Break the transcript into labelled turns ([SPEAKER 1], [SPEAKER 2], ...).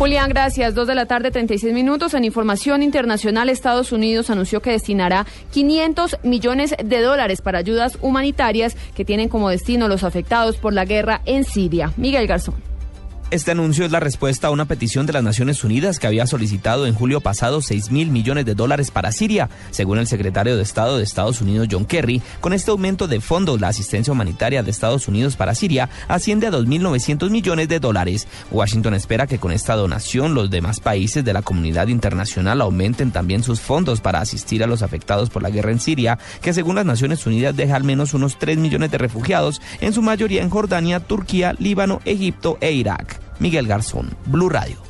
[SPEAKER 1] Julián, gracias. Dos de la tarde, 36 minutos. En información internacional, Estados Unidos anunció que destinará 500 millones de dólares para ayudas humanitarias que tienen como destino los afectados por la guerra en Siria. Miguel Garzón.
[SPEAKER 2] Este anuncio es la respuesta a una petición de las Naciones Unidas que había solicitado en julio pasado 6 mil millones de dólares para Siria. Según el secretario de Estado de Estados Unidos, John Kerry, con este aumento de fondos, la asistencia humanitaria de Estados Unidos para Siria asciende a 2.900 millones de dólares. Washington espera que con esta donación los demás países de la comunidad internacional aumenten también sus fondos para asistir a los afectados por la guerra en Siria, que según las Naciones Unidas deja al menos unos 3 millones de refugiados, en su mayoría en Jordania, Turquía, Líbano, Egipto e Irak. Miguel Garzón, Blue Radio.